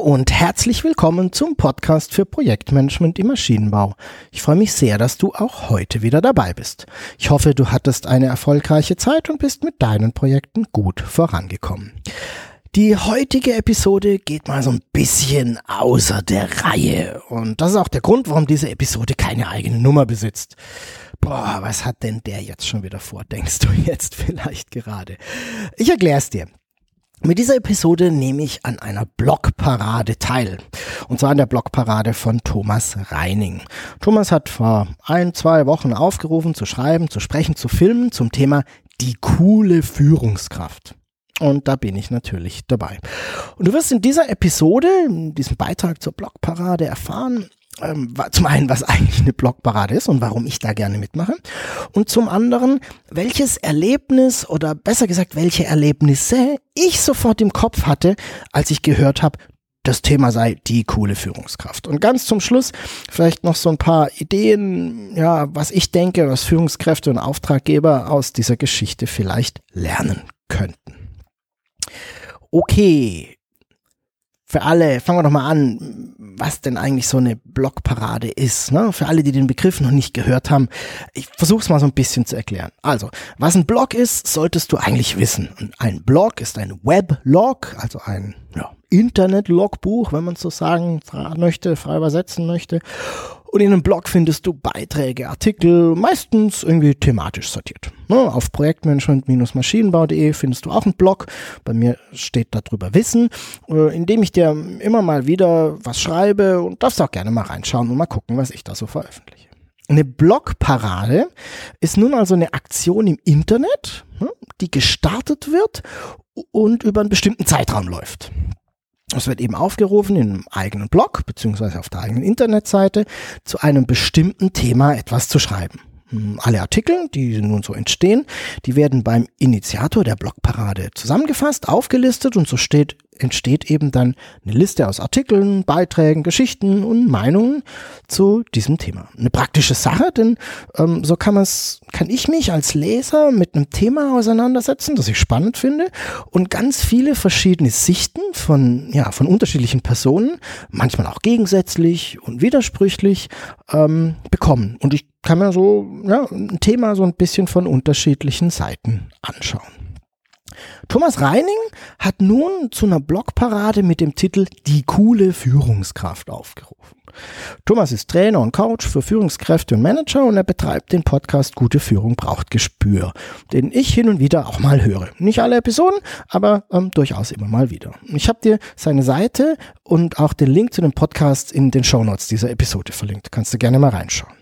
Und herzlich willkommen zum Podcast für Projektmanagement im Maschinenbau. Ich freue mich sehr, dass du auch heute wieder dabei bist. Ich hoffe, du hattest eine erfolgreiche Zeit und bist mit deinen Projekten gut vorangekommen. Die heutige Episode geht mal so ein bisschen außer der Reihe und das ist auch der Grund, warum diese Episode keine eigene Nummer besitzt. Boah, was hat denn der jetzt schon wieder vor, denkst du jetzt vielleicht gerade? Ich erkläre es dir. Mit dieser Episode nehme ich an einer Blogparade teil. Und zwar an der Blogparade von Thomas Reining. Thomas hat vor ein, zwei Wochen aufgerufen, zu schreiben, zu sprechen, zu filmen zum Thema die coole Führungskraft. Und da bin ich natürlich dabei. Und du wirst in dieser Episode, in diesem Beitrag zur Blogparade erfahren, ähm, zum einen, was eigentlich eine Blogparade ist und warum ich da gerne mitmache. Und zum anderen, welches Erlebnis oder besser gesagt, welche Erlebnisse ich sofort im Kopf hatte, als ich gehört habe, das Thema sei die coole Führungskraft. Und ganz zum Schluss vielleicht noch so ein paar Ideen, ja, was ich denke, was Führungskräfte und Auftraggeber aus dieser Geschichte vielleicht lernen könnten. Okay, für alle, fangen wir doch mal an, was denn eigentlich so eine Blogparade ist. Ne? Für alle, die den Begriff noch nicht gehört haben, ich versuche es mal so ein bisschen zu erklären. Also, was ein Blog ist, solltest du eigentlich wissen. Ein Blog ist ein Weblog, also ein ja, Internet-Logbuch, wenn man so sagen möchte, frei übersetzen möchte. Und in einem Blog findest du Beiträge, Artikel, meistens irgendwie thematisch sortiert. Ne, auf projektmanagement-maschinenbau.de findest du auch einen Blog. Bei mir steht darüber Wissen, äh, in dem ich dir immer mal wieder was schreibe und darfst auch gerne mal reinschauen und mal gucken, was ich da so veröffentliche. Eine Blogparade ist nun also eine Aktion im Internet, ne, die gestartet wird und über einen bestimmten Zeitraum läuft. Es wird eben aufgerufen in einem eigenen Blog beziehungsweise auf der eigenen Internetseite zu einem bestimmten Thema etwas zu schreiben. Hm, alle Artikel, die nun so entstehen, die werden beim Initiator der Blogparade zusammengefasst, aufgelistet und so steht entsteht eben dann eine Liste aus Artikeln, Beiträgen, Geschichten und Meinungen zu diesem Thema. Eine praktische Sache, denn ähm, so kann man's, kann ich mich als Leser mit einem Thema auseinandersetzen, das ich spannend finde und ganz viele verschiedene Sichten von ja von unterschiedlichen Personen, manchmal auch gegensätzlich und widersprüchlich ähm, bekommen. Und ich kann mir so ja, ein Thema so ein bisschen von unterschiedlichen Seiten anschauen. Thomas Reining hat nun zu einer Blogparade mit dem Titel Die coole Führungskraft aufgerufen. Thomas ist Trainer und Coach für Führungskräfte und Manager und er betreibt den Podcast Gute Führung braucht Gespür, den ich hin und wieder auch mal höre. Nicht alle Episoden, aber ähm, durchaus immer mal wieder. Ich habe dir seine Seite und auch den Link zu dem Podcast in den Shownotes dieser Episode verlinkt. Kannst du gerne mal reinschauen.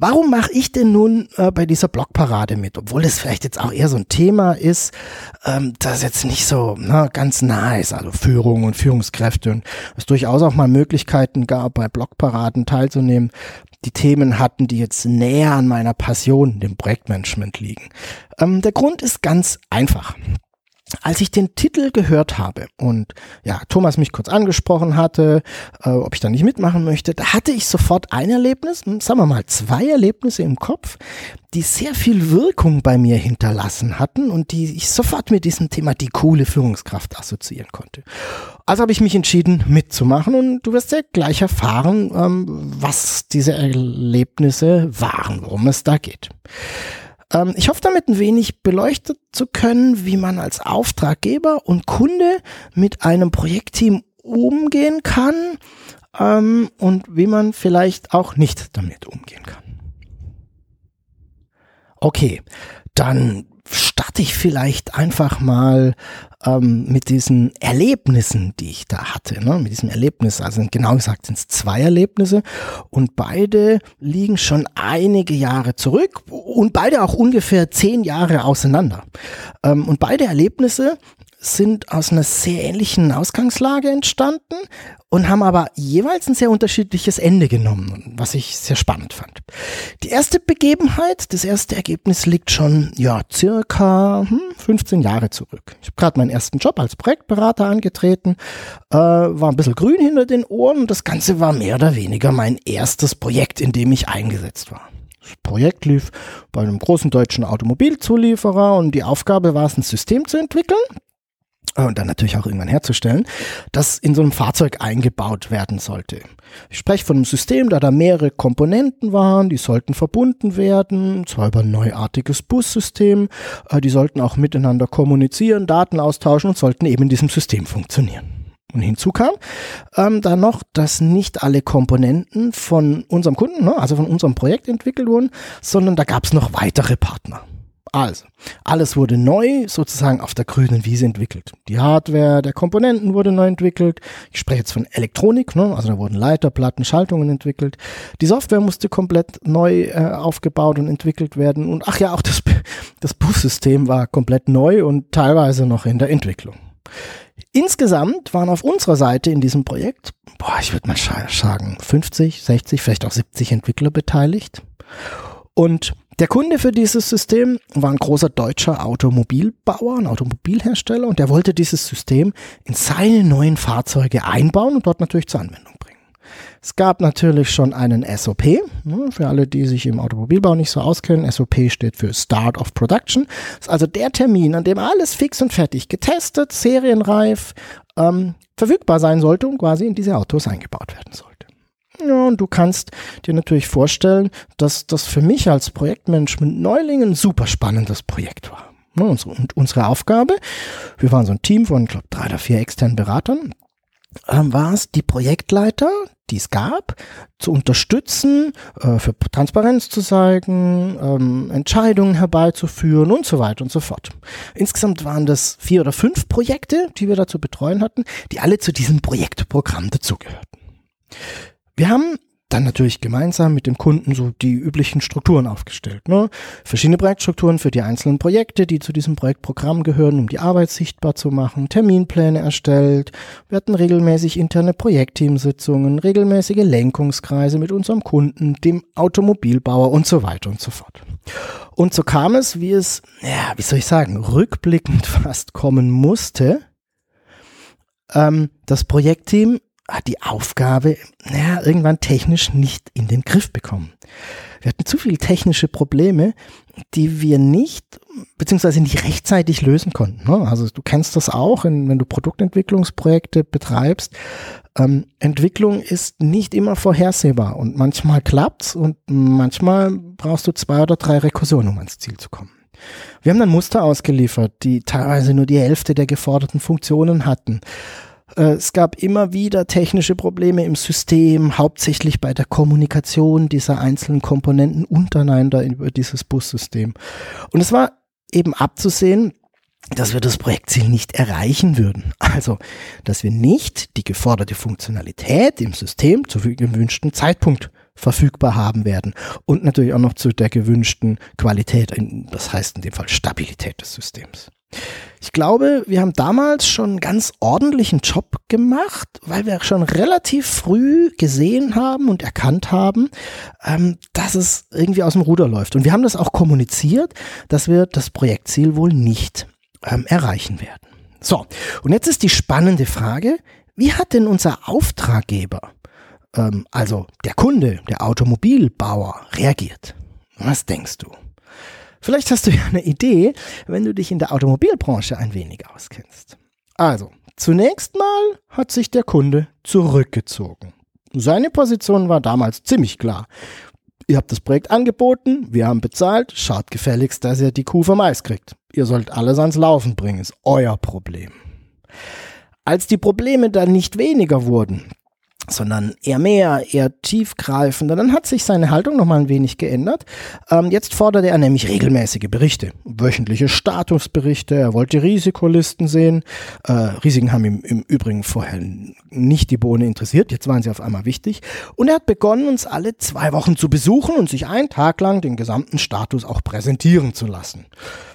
Warum mache ich denn nun äh, bei dieser Blogparade mit, obwohl es vielleicht jetzt auch eher so ein Thema ist, ähm, das jetzt nicht so na, ganz nah ist, also Führung und Führungskräfte und es durchaus auch mal Möglichkeiten gab, bei Blogparaden teilzunehmen, die Themen hatten, die jetzt näher an meiner Passion, dem Projektmanagement liegen. Ähm, der Grund ist ganz einfach als ich den Titel gehört habe und ja, Thomas mich kurz angesprochen hatte, äh, ob ich da nicht mitmachen möchte, da hatte ich sofort ein Erlebnis, hm, sagen wir mal zwei Erlebnisse im Kopf, die sehr viel Wirkung bei mir hinterlassen hatten und die ich sofort mit diesem Thema die coole Führungskraft assoziieren konnte. Also habe ich mich entschieden mitzumachen und du wirst ja gleich erfahren, ähm, was diese Erlebnisse waren, worum es da geht. Ähm, ich hoffe damit ein wenig beleuchtet zu können, wie man als Auftraggeber und Kunde mit einem Projektteam umgehen kann ähm, und wie man vielleicht auch nicht damit umgehen kann. Okay, dann starte ich vielleicht einfach mal ähm, mit diesen Erlebnissen, die ich da hatte, ne? mit diesem Erlebnis, also genau gesagt sind es zwei Erlebnisse und beide liegen schon einige Jahre zurück und beide auch ungefähr zehn Jahre auseinander. Ähm, und beide Erlebnisse sind aus einer sehr ähnlichen Ausgangslage entstanden und haben aber jeweils ein sehr unterschiedliches Ende genommen, was ich sehr spannend fand. Die erste Begebenheit, das erste Ergebnis liegt schon, ja, circa hm, 15 Jahre zurück. Ich habe gerade meinen ersten Job als Projektberater angetreten, äh, war ein bisschen grün hinter den Ohren und das Ganze war mehr oder weniger mein erstes Projekt, in dem ich eingesetzt war. Das Projekt lief bei einem großen deutschen Automobilzulieferer und die Aufgabe war es, ein System zu entwickeln, und dann natürlich auch irgendwann herzustellen, das in so einem Fahrzeug eingebaut werden sollte. Ich spreche von einem System, da da mehrere Komponenten waren, die sollten verbunden werden, zwar über ein neuartiges Bussystem, äh, die sollten auch miteinander kommunizieren, Daten austauschen und sollten eben in diesem System funktionieren. Und hinzu kam ähm, dann noch, dass nicht alle Komponenten von unserem Kunden, ne, also von unserem Projekt entwickelt wurden, sondern da gab es noch weitere Partner. Also, alles wurde neu sozusagen auf der grünen Wiese entwickelt. Die Hardware der Komponenten wurde neu entwickelt. Ich spreche jetzt von Elektronik, ne? also da wurden Leiterplatten, Schaltungen entwickelt. Die Software musste komplett neu äh, aufgebaut und entwickelt werden. Und ach ja, auch das, das Bussystem war komplett neu und teilweise noch in der Entwicklung. Insgesamt waren auf unserer Seite in diesem Projekt, boah, ich würde mal sagen, 50, 60, vielleicht auch 70 Entwickler beteiligt. Und der Kunde für dieses System war ein großer deutscher Automobilbauer, ein Automobilhersteller und der wollte dieses System in seine neuen Fahrzeuge einbauen und dort natürlich zur Anwendung bringen. Es gab natürlich schon einen SOP, ne, für alle, die sich im Automobilbau nicht so auskennen. SOP steht für Start of Production. Das ist also der Termin, an dem alles fix und fertig getestet, serienreif, ähm, verfügbar sein sollte und quasi in diese Autos eingebaut werden soll. Ja, und du kannst dir natürlich vorstellen, dass das für mich als Projektmanagement Neuling ein super spannendes Projekt war. Und unsere Aufgabe, wir waren so ein Team von, ich glaube, drei oder vier externen Beratern, ähm, war es, die Projektleiter, die es gab, zu unterstützen, äh, für Transparenz zu zeigen, ähm, Entscheidungen herbeizuführen und so weiter und so fort. Insgesamt waren das vier oder fünf Projekte, die wir da zu betreuen hatten, die alle zu diesem Projektprogramm dazugehörten. Wir haben dann natürlich gemeinsam mit dem Kunden so die üblichen Strukturen aufgestellt. Ne? Verschiedene Projektstrukturen für die einzelnen Projekte, die zu diesem Projektprogramm gehören, um die Arbeit sichtbar zu machen, Terminpläne erstellt. Wir hatten regelmäßig interne Projektteamsitzungen, regelmäßige Lenkungskreise mit unserem Kunden, dem Automobilbauer und so weiter und so fort. Und so kam es, wie es, ja, wie soll ich sagen, rückblickend fast kommen musste. Ähm, das Projektteam hat die Aufgabe, naja, irgendwann technisch nicht in den Griff bekommen. Wir hatten zu viele technische Probleme, die wir nicht, beziehungsweise nicht rechtzeitig lösen konnten. Ne? Also du kennst das auch, wenn du Produktentwicklungsprojekte betreibst. Ähm, Entwicklung ist nicht immer vorhersehbar und manchmal klappt's und manchmal brauchst du zwei oder drei Rekursionen, um ans Ziel zu kommen. Wir haben dann Muster ausgeliefert, die teilweise nur die Hälfte der geforderten Funktionen hatten. Äh, es gab immer wieder technische Probleme im System, hauptsächlich bei der Kommunikation dieser einzelnen Komponenten untereinander über dieses Bussystem. Und es war eben abzusehen, dass wir das Projektziel nicht erreichen würden. Also, dass wir nicht die geforderte Funktionalität im System zu gewünschten Zeitpunkt verfügbar haben werden und natürlich auch noch zu der gewünschten Qualität, das heißt in dem Fall Stabilität des Systems. Ich glaube, wir haben damals schon einen ganz ordentlichen Job gemacht, weil wir schon relativ früh gesehen haben und erkannt haben, ähm, dass es irgendwie aus dem Ruder läuft. Und wir haben das auch kommuniziert, dass wir das Projektziel wohl nicht ähm, erreichen werden. So, und jetzt ist die spannende Frage, wie hat denn unser Auftraggeber, ähm, also der Kunde, der Automobilbauer, reagiert? Was denkst du? Vielleicht hast du ja eine Idee, wenn du dich in der Automobilbranche ein wenig auskennst. Also, zunächst mal hat sich der Kunde zurückgezogen. Seine Position war damals ziemlich klar. Ihr habt das Projekt angeboten, wir haben bezahlt, schaut gefälligst, dass ihr die Kuh vom Eis kriegt. Ihr sollt alles ans Laufen bringen, ist euer Problem. Als die Probleme dann nicht weniger wurden, sondern eher mehr, eher tiefgreifender. Dann hat sich seine Haltung nochmal ein wenig geändert. Ähm, jetzt forderte er nämlich regelmäßige Berichte, wöchentliche Statusberichte. Er wollte Risikolisten sehen. Äh, Risiken haben ihm im Übrigen vorher nicht die Bohne interessiert. Jetzt waren sie auf einmal wichtig. Und er hat begonnen, uns alle zwei Wochen zu besuchen und sich einen Tag lang den gesamten Status auch präsentieren zu lassen.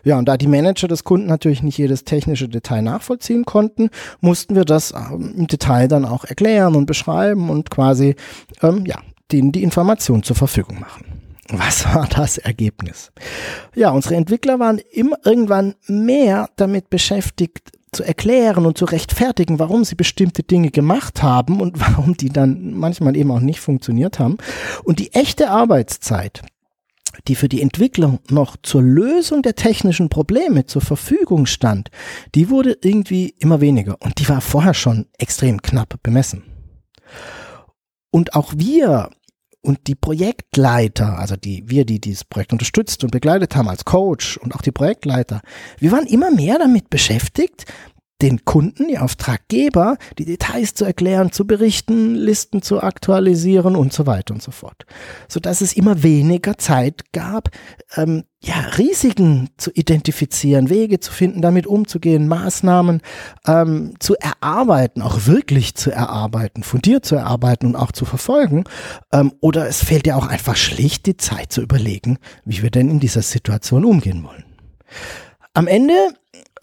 Ja, und da die Manager des Kunden natürlich nicht jedes technische Detail nachvollziehen konnten, mussten wir das ähm, im Detail dann auch erklären und beschreiben und quasi, ähm, ja, denen die Information zur Verfügung machen. Was war das Ergebnis? Ja, unsere Entwickler waren immer irgendwann mehr damit beschäftigt, zu erklären und zu rechtfertigen, warum sie bestimmte Dinge gemacht haben und warum die dann manchmal eben auch nicht funktioniert haben. Und die echte Arbeitszeit, die für die Entwicklung noch zur Lösung der technischen Probleme zur Verfügung stand, die wurde irgendwie immer weniger und die war vorher schon extrem knapp bemessen. Und auch wir und die Projektleiter, also die, wir, die dieses Projekt unterstützt und begleitet haben als Coach und auch die Projektleiter, wir waren immer mehr damit beschäftigt, den Kunden, die Auftraggeber, die Details zu erklären, zu berichten, Listen zu aktualisieren und so weiter und so fort. Sodass es immer weniger Zeit gab, ähm, ja, Risiken zu identifizieren, Wege zu finden, damit umzugehen, Maßnahmen ähm, zu erarbeiten, auch wirklich zu erarbeiten, fundiert zu erarbeiten und auch zu verfolgen. Ähm, oder es fehlt ja auch einfach schlicht die Zeit zu überlegen, wie wir denn in dieser Situation umgehen wollen. Am Ende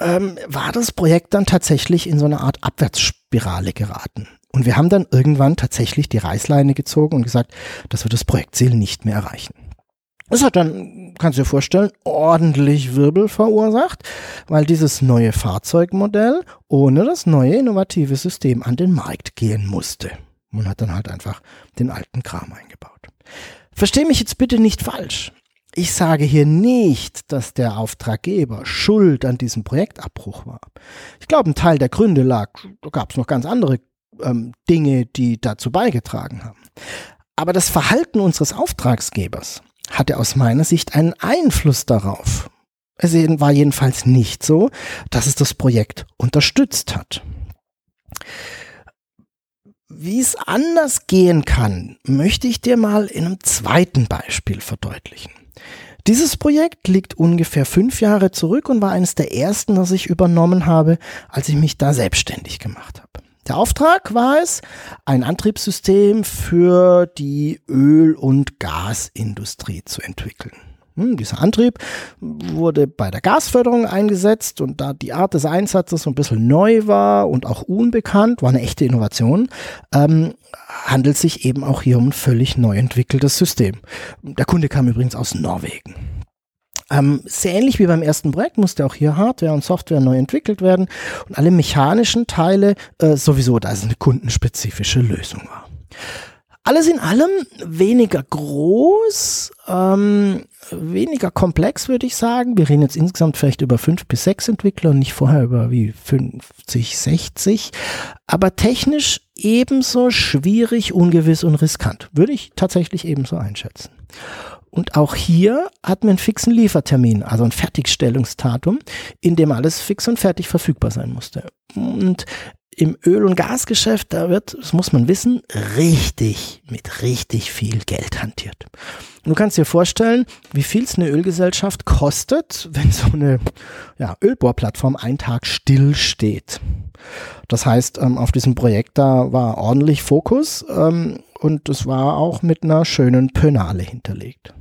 ähm, war das Projekt dann tatsächlich in so eine Art Abwärtsspirale geraten. Und wir haben dann irgendwann tatsächlich die Reißleine gezogen und gesagt, dass wir das Projektziel nicht mehr erreichen. Das hat dann, kannst du dir vorstellen, ordentlich Wirbel verursacht, weil dieses neue Fahrzeugmodell ohne das neue innovative System an den Markt gehen musste. Man hat dann halt einfach den alten Kram eingebaut. Versteh mich jetzt bitte nicht falsch. Ich sage hier nicht, dass der Auftraggeber schuld an diesem Projektabbruch war. Ich glaube, ein Teil der Gründe lag, da gab es noch ganz andere ähm, Dinge, die dazu beigetragen haben. Aber das Verhalten unseres Auftragsgebers hatte aus meiner Sicht einen Einfluss darauf. Es war jedenfalls nicht so, dass es das Projekt unterstützt hat. Wie es anders gehen kann, möchte ich dir mal in einem zweiten Beispiel verdeutlichen. Dieses Projekt liegt ungefähr fünf Jahre zurück und war eines der ersten, das ich übernommen habe, als ich mich da selbstständig gemacht habe. Der Auftrag war es, ein Antriebssystem für die Öl- und Gasindustrie zu entwickeln. Hm, dieser Antrieb wurde bei der Gasförderung eingesetzt und da die Art des Einsatzes so ein bisschen neu war und auch unbekannt, war eine echte Innovation, ähm, handelt sich eben auch hier um ein völlig neu entwickeltes System. Der Kunde kam übrigens aus Norwegen. Ähm, sehr ähnlich wie beim ersten Projekt musste auch hier Hardware und Software neu entwickelt werden und alle mechanischen Teile äh, sowieso, da es eine kundenspezifische Lösung war. Alles in allem weniger groß, ähm, weniger komplex, würde ich sagen. Wir reden jetzt insgesamt vielleicht über fünf bis sechs Entwickler und nicht vorher über wie 50, 60. Aber technisch ebenso schwierig, ungewiss und riskant. Würde ich tatsächlich ebenso einschätzen. Und auch hier hat man einen fixen Liefertermin, also ein Fertigstellungsdatum, in dem alles fix und fertig verfügbar sein musste. Und im Öl- und Gasgeschäft, da wird, das muss man wissen, richtig, mit richtig viel Geld hantiert. du kannst dir vorstellen, wie viel es eine Ölgesellschaft kostet, wenn so eine ja, Ölbohrplattform einen Tag still steht. Das heißt, ähm, auf diesem Projekt da war ordentlich Fokus ähm, und es war auch mit einer schönen Pönale hinterlegt.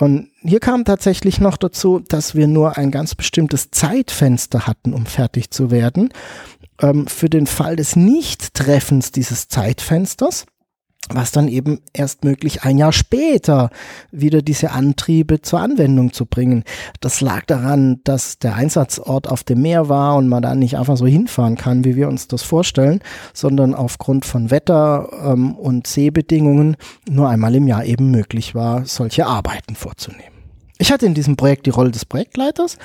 Und hier kam tatsächlich noch dazu, dass wir nur ein ganz bestimmtes Zeitfenster hatten, um fertig zu werden. Ähm, für den Fall des Nichttreffens dieses Zeitfensters was dann eben erst möglich ein Jahr später wieder diese Antriebe zur Anwendung zu bringen. Das lag daran, dass der Einsatzort auf dem Meer war und man da nicht einfach so hinfahren kann, wie wir uns das vorstellen, sondern aufgrund von Wetter ähm, und Seebedingungen nur einmal im Jahr eben möglich war, solche Arbeiten vorzunehmen. Ich hatte in diesem Projekt die Rolle des Projektleiters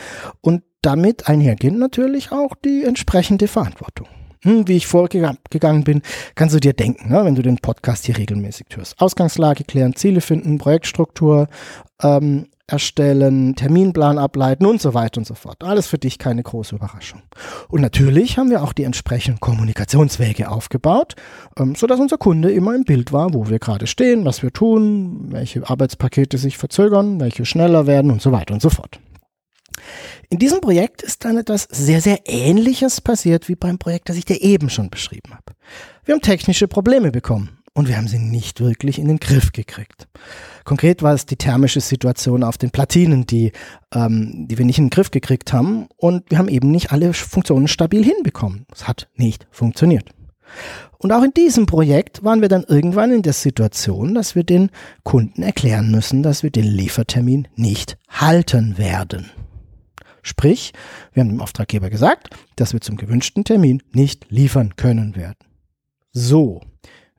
und damit einhergehend natürlich auch die entsprechende Verantwortung hm, wie ich vorgegangen bin, kannst du dir denken, ne, wenn du den Podcast hier regelmäßig hörst. Ausgangslage klären, Ziele finden, Projektstruktur, ähm, erstellen, Terminplan ableiten und so weiter und so fort. Alles für dich keine große Überraschung. Und natürlich haben wir auch die entsprechenden Kommunikationswege aufgebaut, ähm, sodass unser Kunde immer im Bild war, wo wir gerade stehen, was wir tun, welche Arbeitspakete sich verzögern, welche schneller werden und so weiter und so fort. In diesem Projekt ist dann etwas sehr, sehr Ähnliches passiert wie beim Projekt, das ich dir eben schon beschrieben habe. Wir haben technische Probleme bekommen und wir haben sie nicht wirklich in den Griff gekriegt. Konkret war es die thermische Situation auf den Platinen, die, ähm, die wir nicht in den Griff gekriegt haben und wir haben eben nicht alle Funktionen stabil hinbekommen. Es hat nicht funktioniert. Und auch in diesem Projekt waren wir dann irgendwann in der Situation, dass wir den Kunden erklären müssen, dass wir den Liefertermin nicht halten werden. Sprich, wir haben dem Auftraggeber gesagt, dass wir zum gewünschten Termin nicht liefern können werden. So,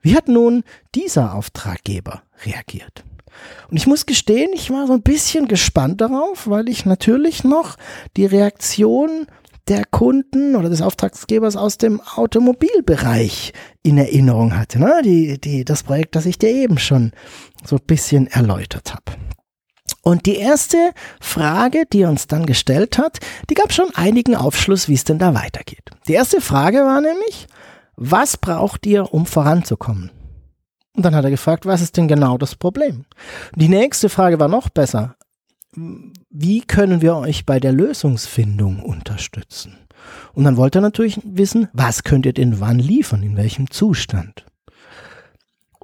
wie hat nun dieser Auftraggeber reagiert? Und ich muss gestehen, ich war so ein bisschen gespannt darauf, weil ich natürlich noch die Reaktion der Kunden oder des Auftragsgebers aus dem Automobilbereich in Erinnerung hatte. Ne? Die, die, das Projekt, das ich dir eben schon so ein bisschen erläutert habe. Und die erste Frage, die er uns dann gestellt hat, die gab schon einigen Aufschluss, wie es denn da weitergeht. Die erste Frage war nämlich, was braucht ihr, um voranzukommen? Und dann hat er gefragt, was ist denn genau das Problem? Die nächste Frage war noch besser. Wie können wir euch bei der Lösungsfindung unterstützen? Und dann wollte er natürlich wissen, was könnt ihr denn wann liefern, in welchem Zustand?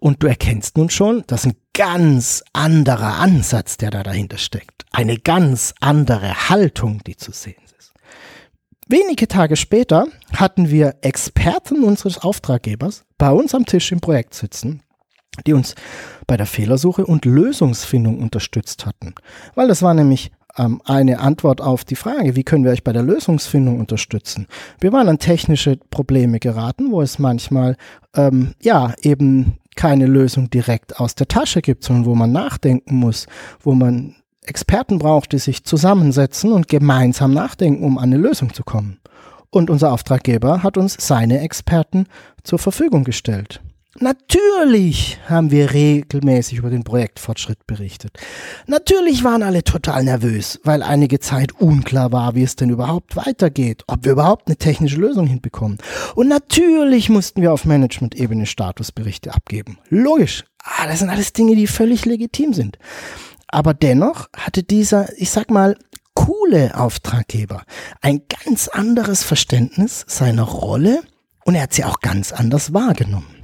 Und du erkennst nun schon, das ist ein ganz anderer Ansatz, der da dahinter steckt. Eine ganz andere Haltung, die zu sehen ist. Wenige Tage später hatten wir Experten unseres Auftraggebers bei uns am Tisch im Projekt sitzen, die uns bei der Fehlersuche und Lösungsfindung unterstützt hatten. Weil das war nämlich ähm, eine Antwort auf die Frage, wie können wir euch bei der Lösungsfindung unterstützen. Wir waren an technische Probleme geraten, wo es manchmal ähm, ja eben keine Lösung direkt aus der Tasche gibt, sondern wo man nachdenken muss, wo man Experten braucht, die sich zusammensetzen und gemeinsam nachdenken, um an eine Lösung zu kommen. Und unser Auftraggeber hat uns seine Experten zur Verfügung gestellt. Natürlich haben wir regelmäßig über den Projektfortschritt berichtet. Natürlich waren alle total nervös, weil einige Zeit unklar war, wie es denn überhaupt weitergeht, ob wir überhaupt eine technische Lösung hinbekommen. Und natürlich mussten wir auf Management-Ebene Statusberichte abgeben. Logisch. Ah, das sind alles Dinge, die völlig legitim sind. Aber dennoch hatte dieser, ich sag mal, coole Auftraggeber ein ganz anderes Verständnis seiner Rolle und er hat sie auch ganz anders wahrgenommen.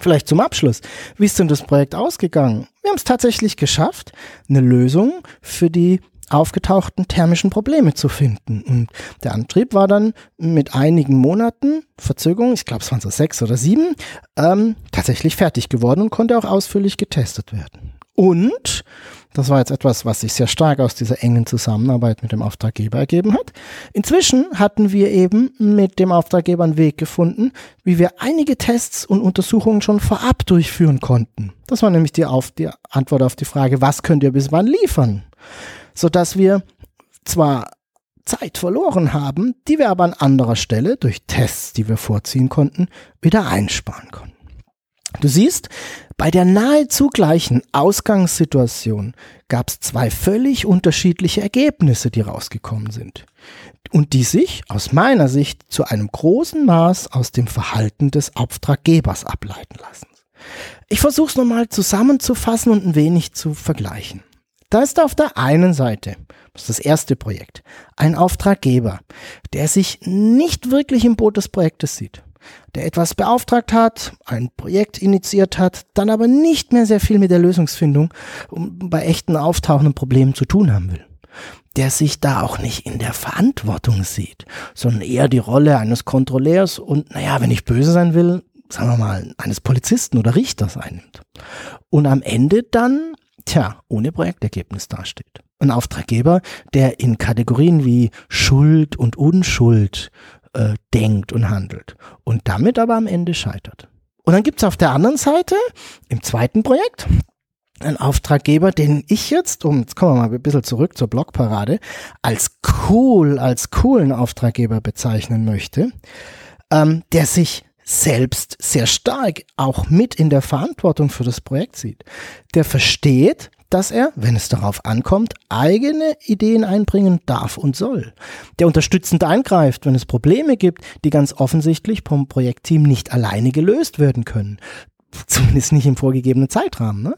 Vielleicht zum Abschluss. Wie ist denn das Projekt ausgegangen? Wir haben es tatsächlich geschafft, eine Lösung für die aufgetauchten thermischen Probleme zu finden. Und der Antrieb war dann mit einigen Monaten Verzögerung, ich glaube es waren so sechs oder sieben, ähm, tatsächlich fertig geworden und konnte auch ausführlich getestet werden. Und das war jetzt etwas, was sich sehr stark aus dieser engen Zusammenarbeit mit dem Auftraggeber ergeben hat. Inzwischen hatten wir eben mit dem Auftraggeber einen Weg gefunden, wie wir einige Tests und Untersuchungen schon vorab durchführen konnten. Das war nämlich die, auf, die Antwort auf die Frage, was könnt ihr bis wann liefern? Sodass wir zwar Zeit verloren haben, die wir aber an anderer Stelle durch Tests, die wir vorziehen konnten, wieder einsparen konnten. Du siehst, bei der nahezu gleichen Ausgangssituation gab es zwei völlig unterschiedliche Ergebnisse, die rausgekommen sind und die sich aus meiner Sicht zu einem großen Maß aus dem Verhalten des Auftraggebers ableiten lassen. Ich versuche es nochmal zusammenzufassen und ein wenig zu vergleichen. Da ist auf der einen Seite, das ist das erste Projekt, ein Auftraggeber, der sich nicht wirklich im Boot des Projektes sieht der etwas beauftragt hat, ein Projekt initiiert hat, dann aber nicht mehr sehr viel mit der Lösungsfindung bei echten auftauchenden Problemen zu tun haben will. Der sich da auch nicht in der Verantwortung sieht, sondern eher die Rolle eines Kontrolleurs und, naja, wenn ich böse sein will, sagen wir mal, eines Polizisten oder Richters einnimmt. Und am Ende dann, tja, ohne Projektergebnis dasteht. Ein Auftraggeber, der in Kategorien wie Schuld und Unschuld äh, denkt und handelt und damit aber am Ende scheitert. Und dann gibt es auf der anderen Seite im zweiten Projekt einen Auftraggeber, den ich jetzt, um, jetzt kommen wir mal ein bisschen zurück zur Blogparade, als cool, als coolen Auftraggeber bezeichnen möchte, ähm, der sich selbst sehr stark auch mit in der Verantwortung für das Projekt sieht. Der versteht, dass er, wenn es darauf ankommt, eigene Ideen einbringen darf und soll. Der unterstützend eingreift, wenn es Probleme gibt, die ganz offensichtlich vom Projektteam nicht alleine gelöst werden können. Zumindest nicht im vorgegebenen Zeitrahmen. Ne?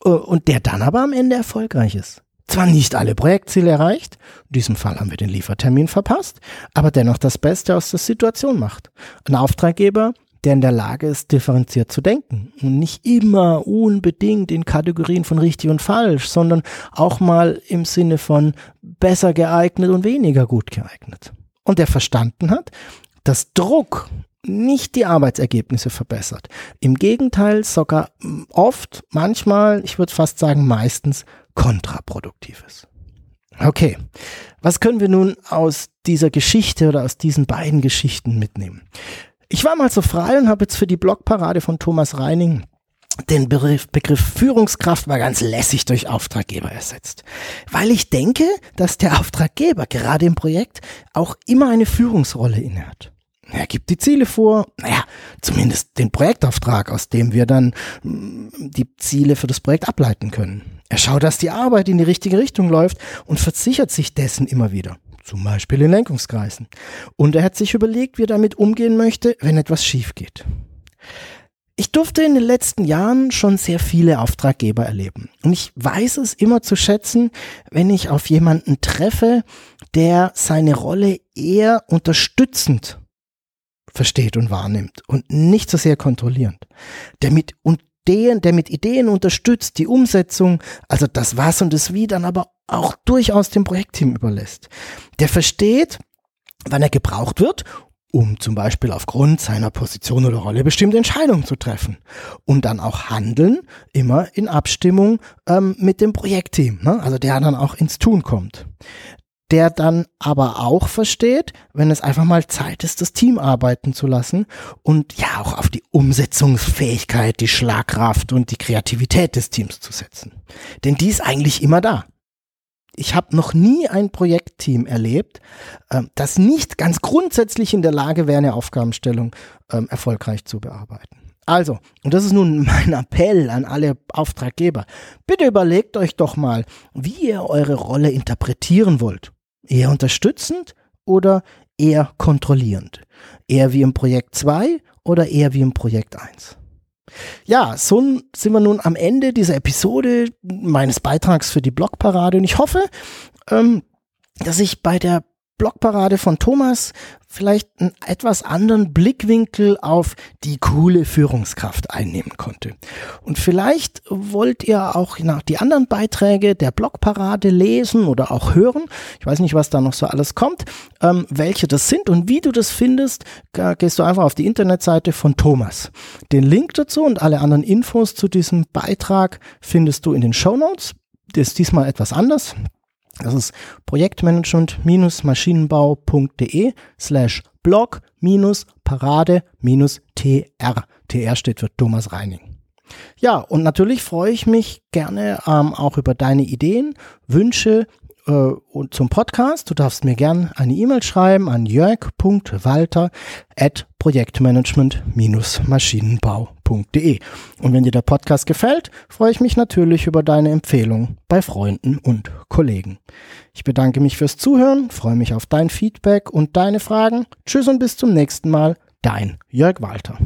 Und der dann aber am Ende erfolgreich ist. Zwar nicht alle Projektziele erreicht, in diesem Fall haben wir den Liefertermin verpasst, aber dennoch das Beste aus der Situation macht. Ein Auftraggeber, der in der Lage ist, differenziert zu denken und nicht immer unbedingt in Kategorien von richtig und falsch, sondern auch mal im Sinne von besser geeignet und weniger gut geeignet. Und der verstanden hat, dass Druck nicht die Arbeitsergebnisse verbessert. Im Gegenteil sogar oft, manchmal, ich würde fast sagen meistens kontraproduktiv ist. Okay, was können wir nun aus dieser Geschichte oder aus diesen beiden Geschichten mitnehmen? Ich war mal so frei und habe jetzt für die Blogparade von Thomas Reining den Begriff, Begriff Führungskraft mal ganz lässig durch Auftraggeber ersetzt. Weil ich denke, dass der Auftraggeber gerade im Projekt auch immer eine Führungsrolle innehat. Er gibt die Ziele vor, naja, zumindest den Projektauftrag, aus dem wir dann mm, die Ziele für das Projekt ableiten können. Er schaut, dass die Arbeit in die richtige Richtung läuft und versichert sich dessen immer wieder zum Beispiel in Lenkungskreisen. Und er hat sich überlegt, wie er damit umgehen möchte, wenn etwas schief geht. Ich durfte in den letzten Jahren schon sehr viele Auftraggeber erleben. Und ich weiß es immer zu schätzen, wenn ich auf jemanden treffe, der seine Rolle eher unterstützend versteht und wahrnimmt und nicht so sehr kontrollierend. Der mit, Ideen, der mit Ideen unterstützt, die Umsetzung, also das Was und das Wie dann aber auch durchaus dem Projektteam überlässt. Der versteht, wann er gebraucht wird, um zum Beispiel aufgrund seiner Position oder Rolle bestimmte Entscheidungen zu treffen. Und dann auch handeln, immer in Abstimmung ähm, mit dem Projektteam, ne? also der dann auch ins Tun kommt der dann aber auch versteht, wenn es einfach mal Zeit ist, das Team arbeiten zu lassen und ja auch auf die Umsetzungsfähigkeit, die Schlagkraft und die Kreativität des Teams zu setzen. Denn die ist eigentlich immer da. Ich habe noch nie ein Projektteam erlebt, äh, das nicht ganz grundsätzlich in der Lage wäre, eine Aufgabenstellung äh, erfolgreich zu bearbeiten. Also, und das ist nun mein Appell an alle Auftraggeber, bitte überlegt euch doch mal, wie ihr eure Rolle interpretieren wollt Eher unterstützend oder eher kontrollierend? Eher wie im Projekt 2 oder eher wie im Projekt 1? Ja, so sind wir nun am Ende dieser Episode meines Beitrags für die Blogparade und ich hoffe, ähm, dass ich bei der Blogparade von Thomas vielleicht einen etwas anderen Blickwinkel auf die coole Führungskraft einnehmen konnte. Und vielleicht wollt ihr auch nach die anderen Beiträge der Blogparade lesen oder auch hören. Ich weiß nicht, was da noch so alles kommt, ähm, welche das sind und wie du das findest, gehst du einfach auf die Internetseite von Thomas. Den Link dazu und alle anderen Infos zu diesem Beitrag findest du in den Show Notes. Das ist diesmal etwas anders. Das ist projektmanagement-maschinenbau.de slash blog parade tr. TR steht für Thomas Reining. Ja, und natürlich freue ich mich gerne ähm, auch über deine Ideen, Wünsche und zum Podcast. Du darfst mir gerne eine E-Mail schreiben an jörg.walter at projektmanagement-maschinenbau.de. Und wenn dir der Podcast gefällt, freue ich mich natürlich über deine Empfehlung bei Freunden und Kollegen. Ich bedanke mich fürs Zuhören, freue mich auf dein Feedback und deine Fragen. Tschüss und bis zum nächsten Mal. Dein Jörg Walter.